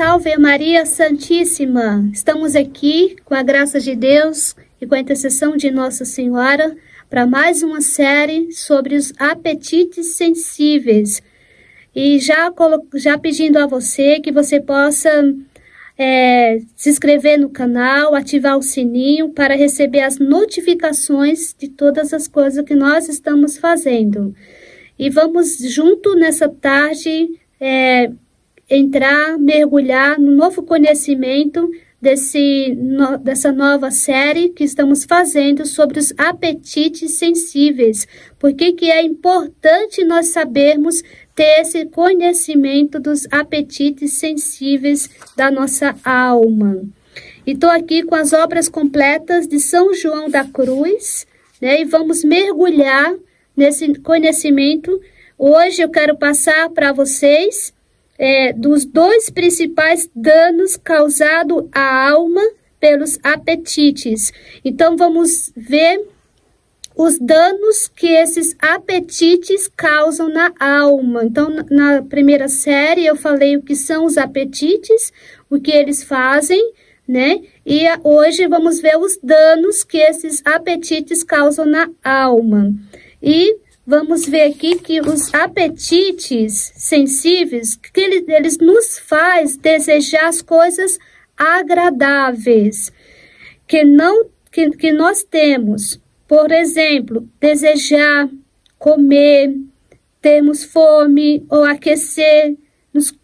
Salve Maria Santíssima! Estamos aqui com a graça de Deus e com a intercessão de Nossa Senhora para mais uma série sobre os apetites sensíveis. E já, já pedindo a você que você possa é, se inscrever no canal, ativar o sininho para receber as notificações de todas as coisas que nós estamos fazendo. E vamos junto nessa tarde é, entrar, mergulhar no novo conhecimento desse, no, dessa nova série que estamos fazendo sobre os apetites sensíveis. Por que, que é importante nós sabermos ter esse conhecimento dos apetites sensíveis da nossa alma. E estou aqui com as obras completas de São João da Cruz, né? E vamos mergulhar nesse conhecimento. Hoje eu quero passar para vocês é, dos dois principais danos causados à alma pelos apetites. Então, vamos ver os danos que esses apetites causam na alma. Então, na primeira série, eu falei o que são os apetites, o que eles fazem, né? E hoje vamos ver os danos que esses apetites causam na alma. E vamos ver aqui que os apetites sensíveis, que eles, eles nos faz desejar as coisas agradáveis que não que, que nós temos. Por exemplo, desejar comer, termos fome ou aquecer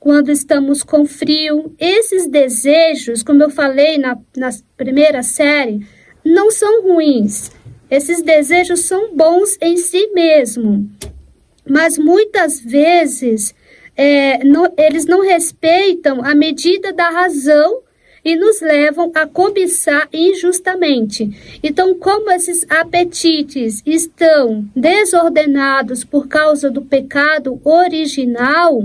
quando estamos com frio. Esses desejos, como eu falei na, na primeira série, não são ruins. Esses desejos são bons em si mesmo, mas muitas vezes é, não, eles não respeitam a medida da razão e nos levam a cobiçar injustamente. Então, como esses apetites estão desordenados por causa do pecado original,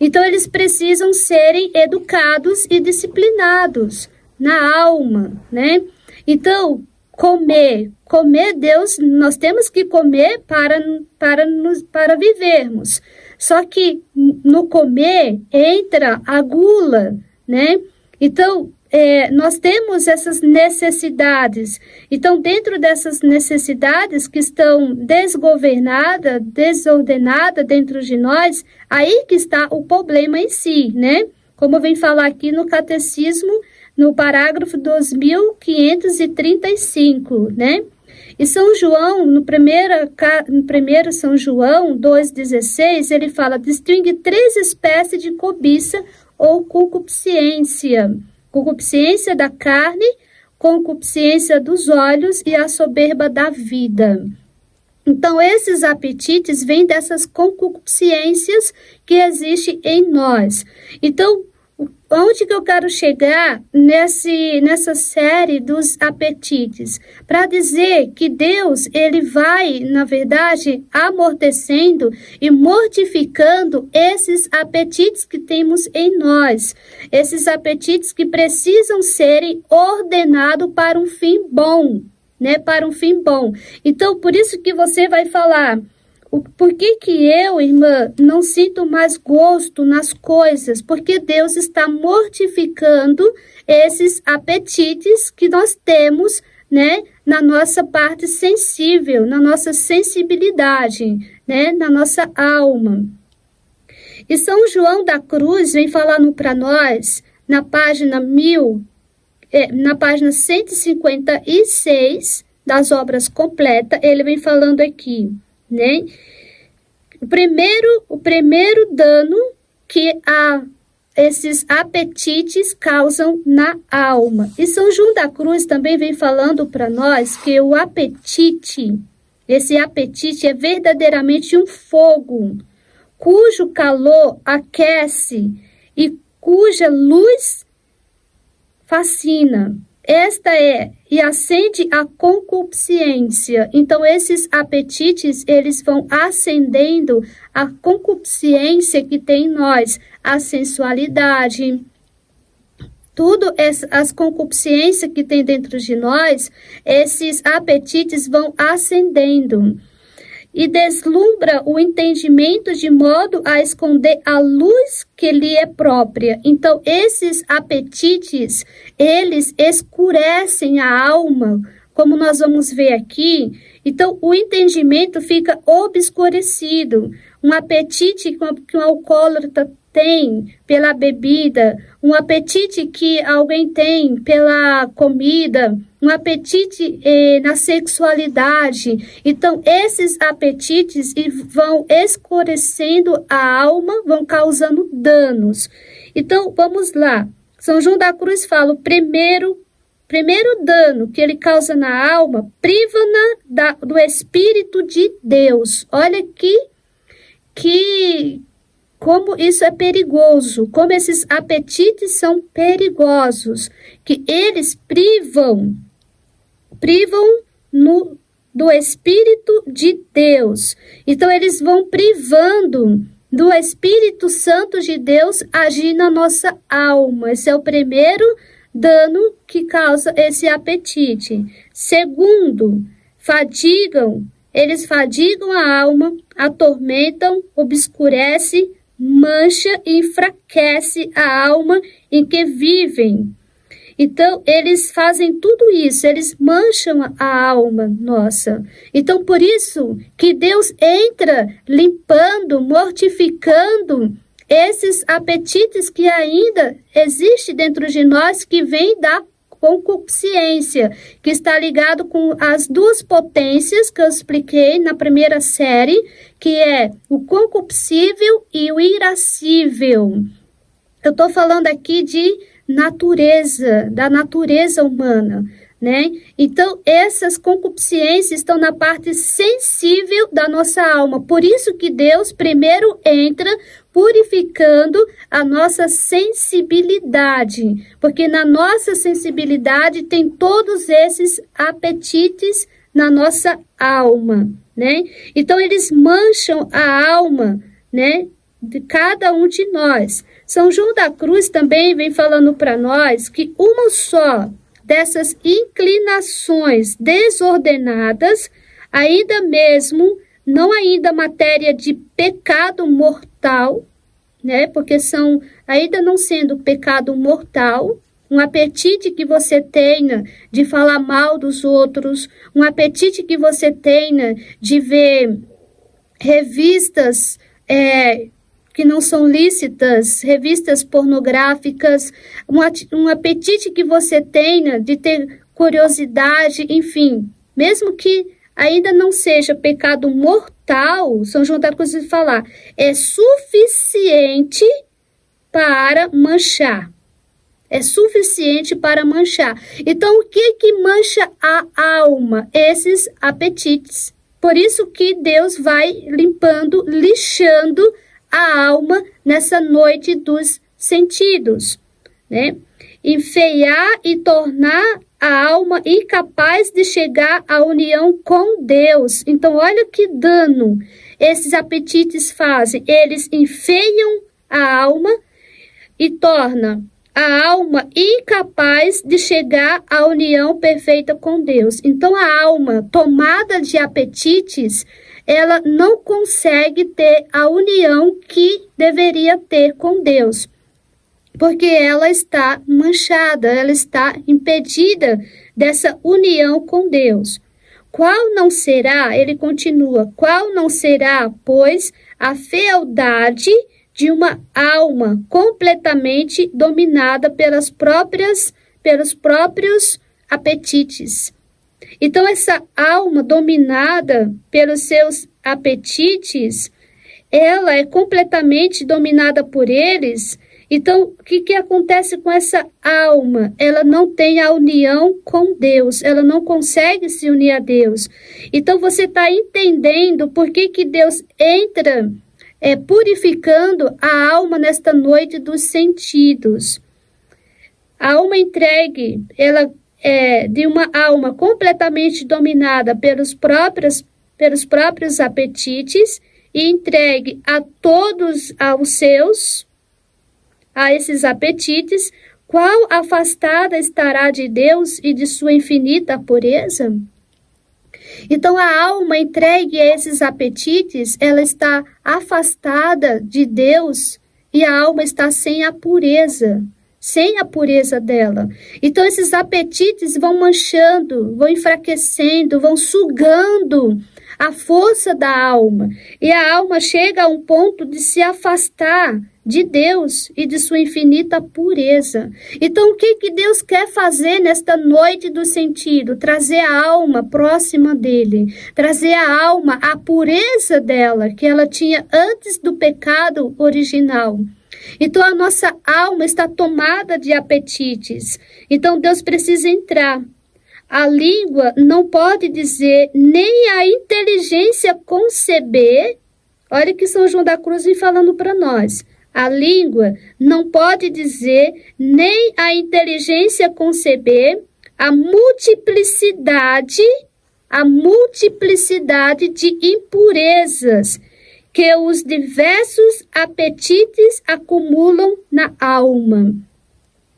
então eles precisam serem educados e disciplinados na alma, né? Então, comer. Comer, Deus, nós temos que comer para, para, nos, para vivermos. Só que no comer entra a gula, né? Então, é, nós temos essas necessidades. Então, dentro dessas necessidades que estão desgovernadas, desordenadas dentro de nós, aí que está o problema em si, né? Como vem falar aqui no catecismo no parágrafo 2535, né? E São João, no primeiro, no primeiro São João 2,16, ele fala, distingue três espécies de cobiça ou concupiscência. Concupiscência da carne, concupiscência dos olhos e a soberba da vida. Então, esses apetites vêm dessas concupiscências que existem em nós. Então, onde que eu quero chegar nesse, nessa série dos apetites? Para dizer que Deus, ele vai, na verdade, amortecendo e mortificando esses apetites que temos em nós. Esses apetites que precisam serem ordenados para um fim bom, né? Para um fim bom. Então, por isso que você vai falar por que, que eu, irmã, não sinto mais gosto nas coisas? Porque Deus está mortificando esses apetites que nós temos, né, na nossa parte sensível, na nossa sensibilidade, né, na nossa alma. E São João da Cruz vem falando para nós, na página 1000, é, na página 156 das obras completas, ele vem falando aqui né? O primeiro, o primeiro dano que a, esses apetites causam na alma. E São João da Cruz também vem falando para nós que o apetite, esse apetite é verdadeiramente um fogo, cujo calor aquece e cuja luz fascina. Esta é e acende a concupiscência. Então esses apetites, eles vão acendendo a concupiscência que tem em nós, a sensualidade, tudo as concupiscências que tem dentro de nós, esses apetites vão acendendo. E deslumbra o entendimento de modo a esconder a luz que lhe é própria. Então, esses apetites, eles escurecem a alma, como nós vamos ver aqui. Então, o entendimento fica obscurecido. Um apetite que um alcoólatra tem pela bebida, um apetite que alguém tem pela comida, um apetite eh, na sexualidade. Então, esses apetites vão escurecendo a alma, vão causando danos. Então, vamos lá. São João da Cruz fala: o primeiro, primeiro dano que ele causa na alma, priva-na do Espírito de Deus. Olha que, que, como isso é perigoso, como esses apetites são perigosos, que eles privam, privam no, do Espírito de Deus. Então, eles vão privando do Espírito Santo de Deus agir na nossa alma. Esse é o primeiro dano que causa esse apetite. Segundo, fadigam, eles fadigam a alma, atormentam, obscurecem, mancha e enfraquece a alma em que vivem. Então, eles fazem tudo isso, eles mancham a alma nossa. Então, por isso que Deus entra limpando, mortificando esses apetites que ainda existem dentro de nós, que vêm da concupiscência, que está ligado com as duas potências que eu expliquei na primeira série, que é o concupiscível e o irascível. Eu estou falando aqui de natureza, da natureza humana, né? Então, essas concupiscências estão na parte sensível da nossa alma. Por isso que Deus primeiro entra purificando a nossa sensibilidade, porque na nossa sensibilidade tem todos esses apetites na nossa alma, né? Então eles mancham a alma, né, de cada um de nós. São João da Cruz também vem falando para nós que uma só dessas inclinações desordenadas, ainda mesmo não ainda matéria de pecado mortal, né? Porque são ainda não sendo pecado mortal, um apetite que você tenha de falar mal dos outros, um apetite que você tenha de ver revistas é, que não são lícitas, revistas pornográficas, um, um apetite que você tenha de ter curiosidade, enfim, mesmo que ainda não seja pecado mortal, São João da Cruz vai falar, é suficiente para manchar. É suficiente para manchar. Então, o que que mancha a alma? Esses apetites. Por isso que Deus vai limpando, lixando a alma nessa noite dos sentidos, né? Enfeiar e tornar a alma incapaz de chegar à união com Deus. Então, olha que dano esses apetites fazem. Eles enfeiam a alma e torna a alma incapaz de chegar à união perfeita com Deus. Então, a alma tomada de apetites, ela não consegue ter a união que deveria ter com Deus porque ela está manchada, ela está impedida dessa união com Deus. Qual não será, ele continua, qual não será, pois, a fealdade de uma alma completamente dominada pelas próprias pelos próprios apetites. Então essa alma dominada pelos seus apetites, ela é completamente dominada por eles então, o que, que acontece com essa alma? Ela não tem a união com Deus, ela não consegue se unir a Deus. Então, você está entendendo por que, que Deus entra é, purificando a alma nesta noite dos sentidos. A alma entregue, ela é de uma alma completamente dominada pelos próprios, pelos próprios apetites e entregue a todos aos seus a esses apetites, qual afastada estará de Deus e de sua infinita pureza? Então a alma entregue a esses apetites, ela está afastada de Deus e a alma está sem a pureza, sem a pureza dela. Então esses apetites vão manchando, vão enfraquecendo, vão sugando a força da alma. E a alma chega a um ponto de se afastar de Deus e de sua infinita pureza. Então, o que, que Deus quer fazer nesta noite do sentido? Trazer a alma próxima dele, trazer a alma à pureza dela, que ela tinha antes do pecado original. Então, a nossa alma está tomada de apetites. Então, Deus precisa entrar a língua não pode dizer, nem a inteligência conceber. Olha que São João da Cruz vem falando para nós. A língua não pode dizer, nem a inteligência conceber a multiplicidade, a multiplicidade de impurezas que os diversos apetites acumulam na alma.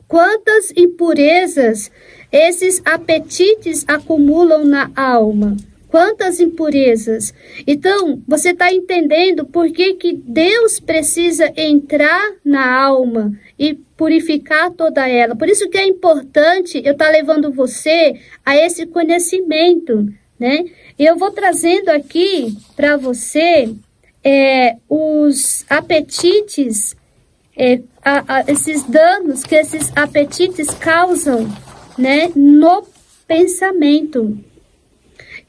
Quantas impurezas esses apetites acumulam na alma. Quantas impurezas! Então, você está entendendo por que, que Deus precisa entrar na alma e purificar toda ela. Por isso que é importante eu estar tá levando você a esse conhecimento, né? Eu vou trazendo aqui para você é, os apetites, é, a, a, esses danos que esses apetites causam né, no pensamento.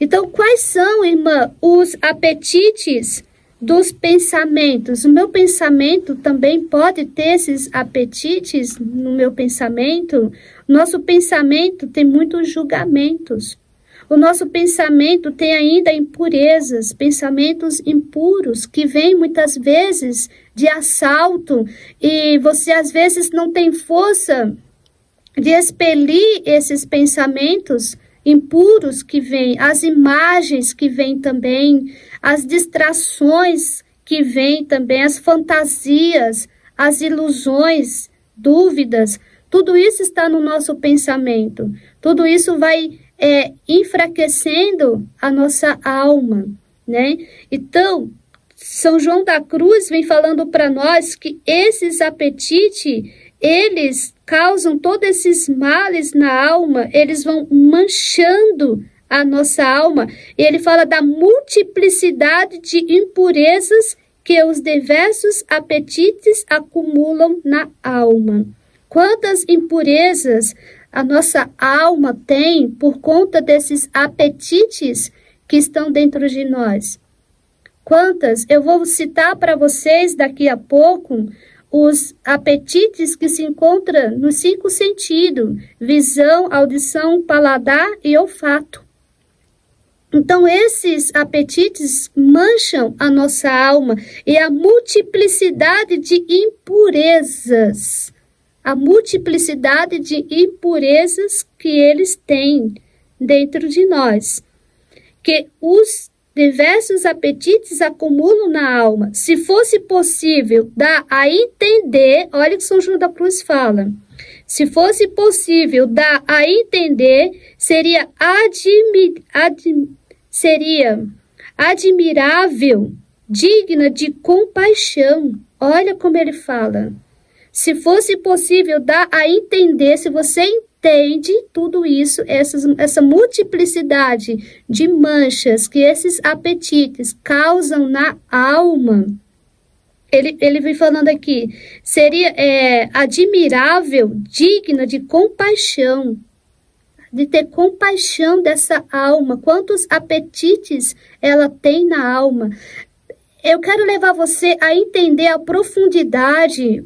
Então, quais são, irmã, os apetites dos pensamentos? O meu pensamento também pode ter esses apetites no meu pensamento? Nosso pensamento tem muitos julgamentos. O nosso pensamento tem ainda impurezas, pensamentos impuros que vêm muitas vezes de assalto e você às vezes não tem força de expelir esses pensamentos impuros que vêm, as imagens que vêm também, as distrações que vêm também, as fantasias, as ilusões, dúvidas, tudo isso está no nosso pensamento. Tudo isso vai é, enfraquecendo a nossa alma, né? Então, São João da Cruz vem falando para nós que esses apetites, eles causam todos esses males na alma, eles vão manchando a nossa alma. E ele fala da multiplicidade de impurezas que os diversos apetites acumulam na alma. Quantas impurezas a nossa alma tem por conta desses apetites que estão dentro de nós? Quantas? Eu vou citar para vocês daqui a pouco os apetites que se encontram nos cinco sentidos: visão, audição, paladar e olfato. Então, esses apetites mancham a nossa alma e a multiplicidade de impurezas, a multiplicidade de impurezas que eles têm dentro de nós, que os diversos apetites acumulam na alma. Se fosse possível dar a entender, olha o que São João da Cruz fala. Se fosse possível dar a entender, seria, admi, ad, seria admirável, digna de compaixão. Olha como ele fala. Se fosse possível dar a entender, se você entende tudo isso, essas, essa multiplicidade de manchas que esses apetites causam na alma. Ele, ele vem falando aqui, seria é, admirável, digna de compaixão, de ter compaixão dessa alma, quantos apetites ela tem na alma. Eu quero levar você a entender a profundidade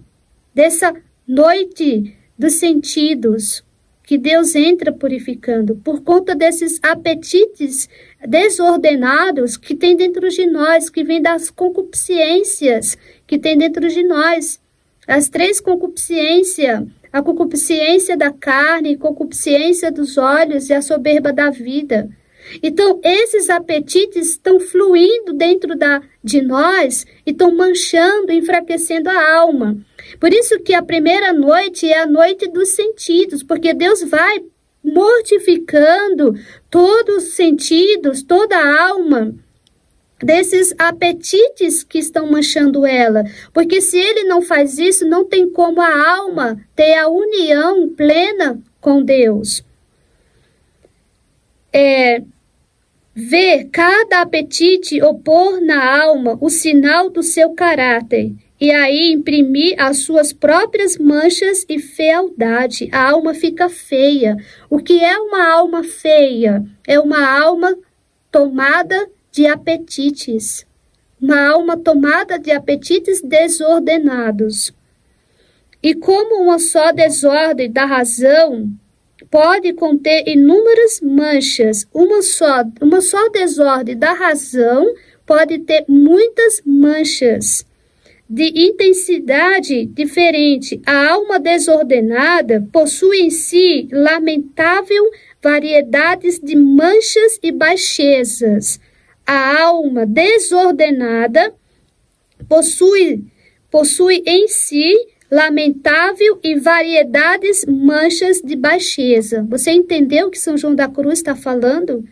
dessa noite dos sentidos, que Deus entra purificando por conta desses apetites desordenados que tem dentro de nós, que vem das concupiscências que tem dentro de nós. As três concupiscências, a concupiscência da carne, concupiscência dos olhos e a soberba da vida. Então, esses apetites estão fluindo dentro da, de nós e estão manchando, enfraquecendo a alma. Por isso que a primeira noite é a noite dos sentidos, porque Deus vai mortificando todos os sentidos, toda a alma desses apetites que estão manchando ela. Porque se ele não faz isso, não tem como a alma ter a união plena com Deus. É, ver cada apetite opor na alma o sinal do seu caráter e aí imprimir as suas próprias manchas e fealdade. A alma fica feia. O que é uma alma feia? É uma alma tomada de apetites. Uma alma tomada de apetites desordenados. E como uma só desordem da razão pode conter inúmeras manchas, uma só, uma só desordem da razão pode ter muitas manchas de intensidade diferente. A alma desordenada possui em si lamentável variedades de manchas e baixezas a alma desordenada possui, possui em si lamentável e variedades manchas de baixeza. Você entendeu o que São João da Cruz está falando?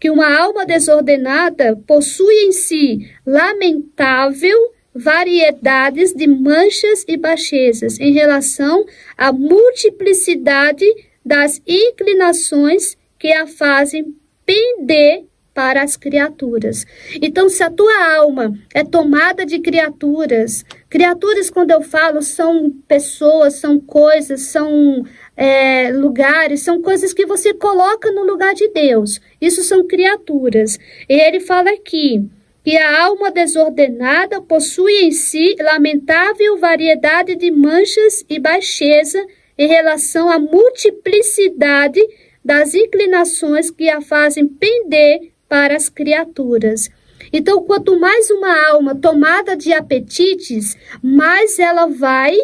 Que uma alma desordenada possui em si lamentável variedades de manchas e baixezas em relação à multiplicidade das inclinações que a fazem pender para as criaturas. Então, se a tua alma é tomada de criaturas, criaturas, quando eu falo, são pessoas, são coisas, são é, lugares, são coisas que você coloca no lugar de Deus. Isso são criaturas. E ele fala aqui que a alma desordenada possui em si lamentável variedade de manchas e baixeza em relação à multiplicidade das inclinações que a fazem pender para as criaturas. Então, quanto mais uma alma tomada de apetites, mais ela vai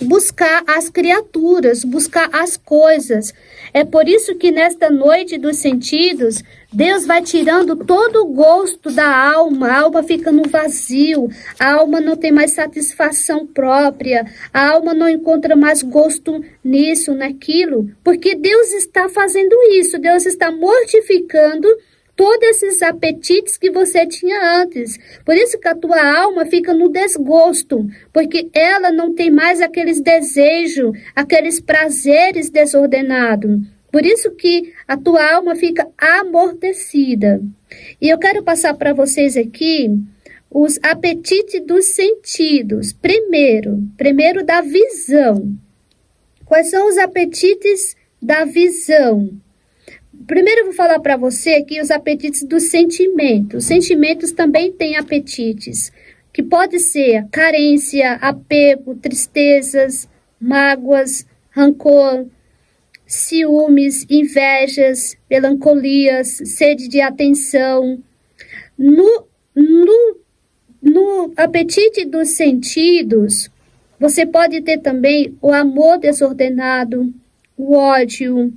buscar as criaturas, buscar as coisas. É por isso que nesta noite dos sentidos, Deus vai tirando todo o gosto da alma, a alma fica no vazio, a alma não tem mais satisfação própria, a alma não encontra mais gosto nisso, naquilo, porque Deus está fazendo isso, Deus está mortificando todos esses apetites que você tinha antes. Por isso que a tua alma fica no desgosto, porque ela não tem mais aqueles desejos, aqueles prazeres desordenados. Por isso que a tua alma fica amortecida. E eu quero passar para vocês aqui os apetites dos sentidos. Primeiro, primeiro da visão. Quais são os apetites da visão? Primeiro eu vou falar para você aqui os apetites dos sentimentos. Os sentimentos também têm apetites, que pode ser carência, apego, tristezas, mágoas, rancor, ciúmes, invejas, melancolias, sede de atenção. No, no, no apetite dos sentidos, você pode ter também o amor desordenado, o ódio,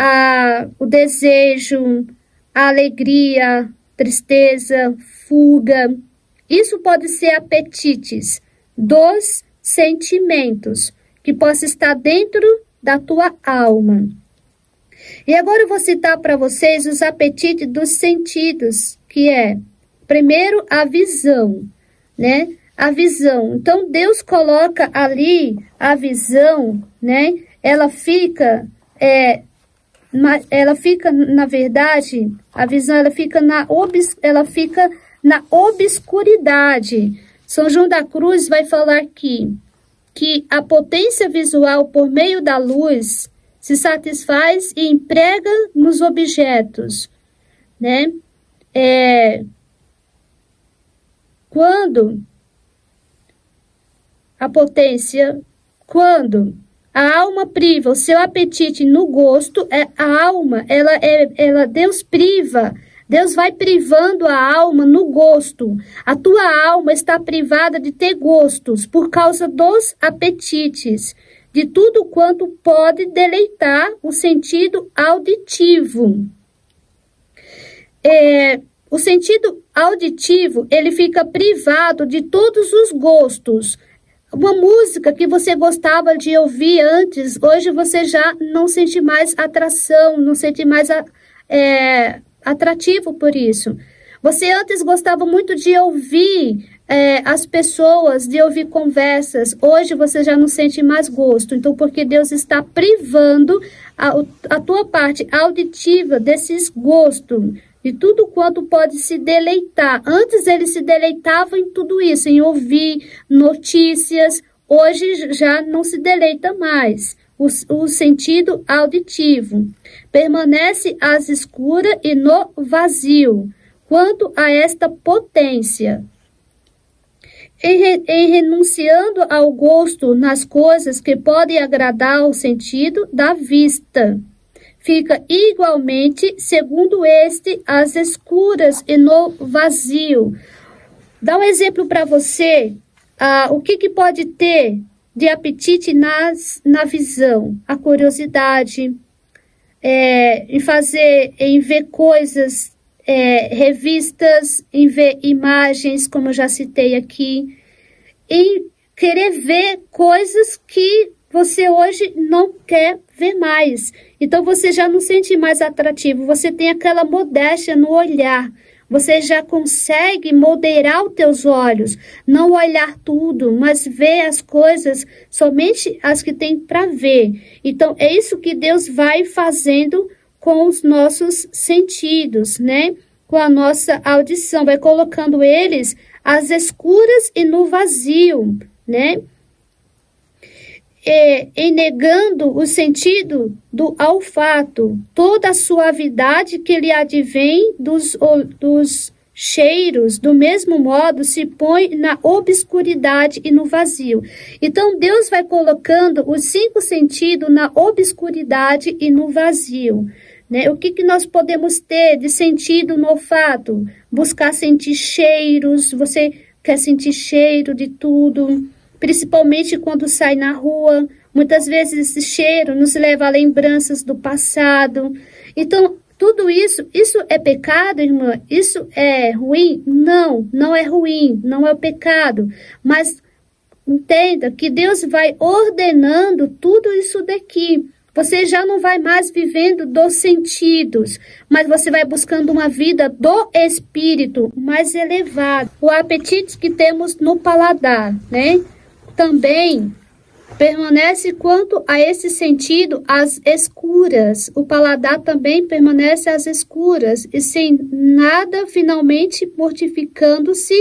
a, o desejo, a alegria, tristeza, fuga. Isso pode ser apetites dos sentimentos que possa estar dentro da tua alma. E agora eu vou citar para vocês os apetites dos sentidos, que é primeiro a visão, né? A visão. Então Deus coloca ali a visão, né? Ela fica é, ela fica, na verdade, a visão ela fica na, obs, ela fica na obscuridade. São João da Cruz vai falar aqui que a potência visual por meio da luz se satisfaz e emprega nos objetos, né? É, quando a potência, quando a alma priva o seu apetite no gosto, é a alma, ela é, ela Deus priva, Deus vai privando a alma no gosto. A tua alma está privada de ter gostos por causa dos apetites, de tudo quanto pode deleitar o sentido auditivo. É, o sentido auditivo, ele fica privado de todos os gostos, uma música que você gostava de ouvir antes, hoje você já não sente mais atração, não sente mais é, atrativo por isso. Você antes gostava muito de ouvir é, as pessoas, de ouvir conversas. Hoje você já não sente mais gosto. Então, porque Deus está privando a, a tua parte auditiva desses gostos, de tudo quanto pode se deleitar. Antes ele se deleitava em tudo isso, em ouvir notícias. Hoje já não se deleita mais. O, o sentido auditivo permanece às escuras e no vazio. Quanto a esta potência, em, em, renunciando ao gosto nas coisas que podem agradar ao sentido da vista. Fica igualmente, segundo este, as escuras e no vazio. Dá um exemplo para você, ah, o que, que pode ter de apetite nas, na visão? A curiosidade, é, em fazer, em ver coisas é, revistas, em ver imagens, como eu já citei aqui, em querer ver coisas que você hoje não quer ver mais. Então você já não sente mais atrativo, você tem aquela modéstia no olhar. Você já consegue moderar os teus olhos, não olhar tudo, mas ver as coisas somente as que tem para ver. Então é isso que Deus vai fazendo com os nossos sentidos, né? Com a nossa audição, vai colocando eles às escuras e no vazio, né? E, e negando o sentido do olfato, toda a suavidade que lhe advém dos, dos cheiros, do mesmo modo, se põe na obscuridade e no vazio. Então, Deus vai colocando os cinco sentidos na obscuridade e no vazio. Né? O que, que nós podemos ter de sentido no olfato? Buscar sentir cheiros, você quer sentir cheiro de tudo, principalmente quando sai na rua. Muitas vezes esse cheiro nos leva a lembranças do passado. Então, tudo isso, isso é pecado, irmã? Isso é ruim? Não, não é ruim, não é o pecado. Mas entenda que Deus vai ordenando tudo isso daqui. Você já não vai mais vivendo dos sentidos, mas você vai buscando uma vida do espírito mais elevada. O apetite que temos no paladar, né? Também permanece quanto a esse sentido às escuras. O paladar também permanece às escuras e sem nada finalmente mortificando-se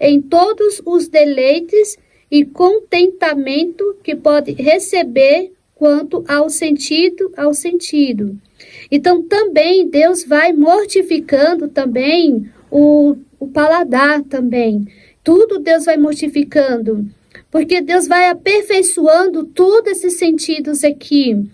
em todos os deleites e contentamento que pode receber quanto ao sentido, ao sentido. Então também Deus vai mortificando também o, o paladar também. Tudo Deus vai mortificando, porque Deus vai aperfeiçoando todos esses sentidos aqui.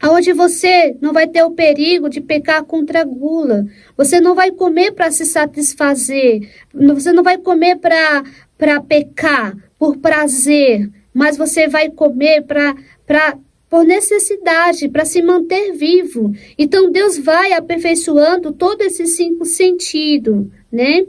Aonde você não vai ter o perigo de pecar contra a gula. Você não vai comer para se satisfazer. Você não vai comer para pecar por prazer, mas você vai comer para por necessidade, para se manter vivo. Então Deus vai aperfeiçoando todos esses cinco sentidos, né?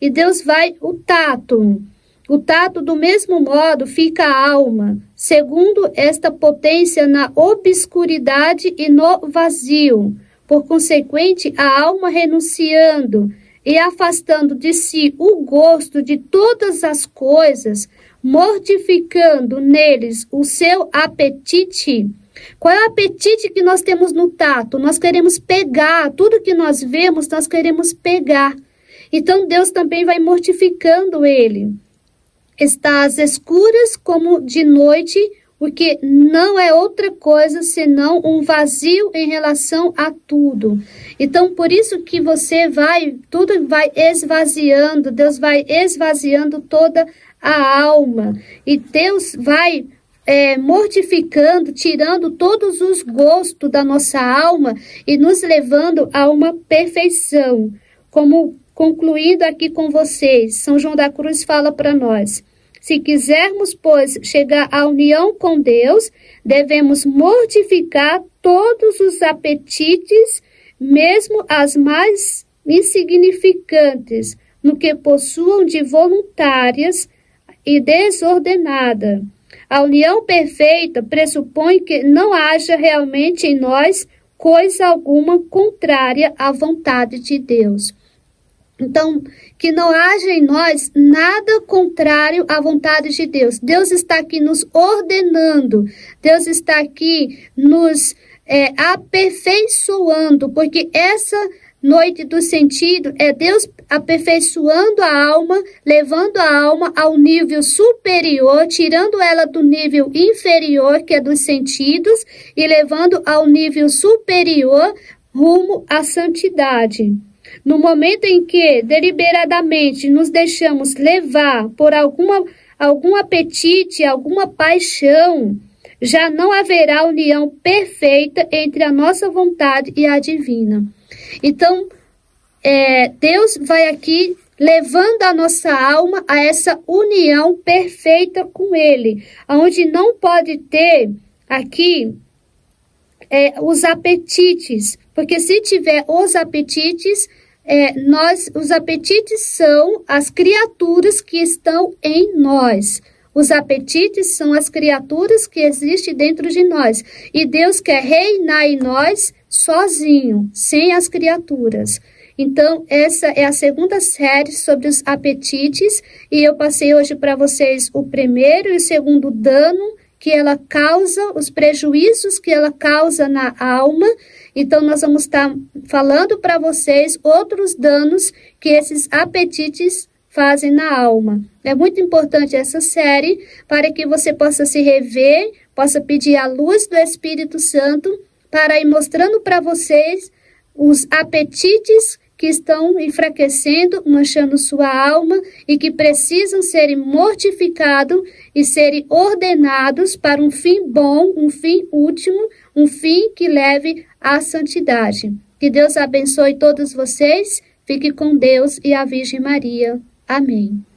E Deus vai o tato. O tato, do mesmo modo, fica a alma, segundo esta potência na obscuridade e no vazio. Por consequente, a alma renunciando e afastando de si o gosto de todas as coisas, mortificando neles o seu apetite. Qual é o apetite que nós temos no tato? Nós queremos pegar, tudo que nós vemos, nós queremos pegar. Então Deus também vai mortificando ele. Está às escuras como de noite, porque não é outra coisa senão um vazio em relação a tudo. Então, por isso que você vai, tudo vai esvaziando, Deus vai esvaziando toda a alma. E Deus vai é, mortificando, tirando todos os gostos da nossa alma e nos levando a uma perfeição. Como concluindo aqui com vocês, São João da Cruz fala para nós. Se quisermos, pois, chegar à união com Deus, devemos mortificar todos os apetites, mesmo as mais insignificantes, no que possuam de voluntárias e desordenada. A união perfeita pressupõe que não haja realmente em nós coisa alguma contrária à vontade de Deus. Então, que não haja em nós nada contrário à vontade de Deus. Deus está aqui nos ordenando, Deus está aqui nos é, aperfeiçoando, porque essa noite do sentido é Deus aperfeiçoando a alma, levando a alma ao nível superior, tirando ela do nível inferior, que é dos sentidos, e levando ao nível superior rumo à santidade. No momento em que deliberadamente nos deixamos levar por alguma, algum apetite, alguma paixão, já não haverá união perfeita entre a nossa vontade e a divina. Então, é, Deus vai aqui levando a nossa alma a essa união perfeita com Ele, onde não pode ter aqui é, os apetites, porque se tiver os apetites, é, nós, os apetites são as criaturas que estão em nós. Os apetites são as criaturas que existem dentro de nós. E Deus quer reinar em nós sozinho, sem as criaturas. Então, essa é a segunda série sobre os apetites. E eu passei hoje para vocês o primeiro e o segundo dano que ela causa, os prejuízos que ela causa na alma. Então, nós vamos estar falando para vocês outros danos que esses apetites fazem na alma. É muito importante essa série para que você possa se rever, possa pedir a luz do Espírito Santo para ir mostrando para vocês os apetites que estão enfraquecendo, manchando sua alma e que precisam serem mortificados e serem ordenados para um fim bom, um fim último, um fim que leve à santidade. Que Deus abençoe todos vocês. Fique com Deus e a Virgem Maria. Amém.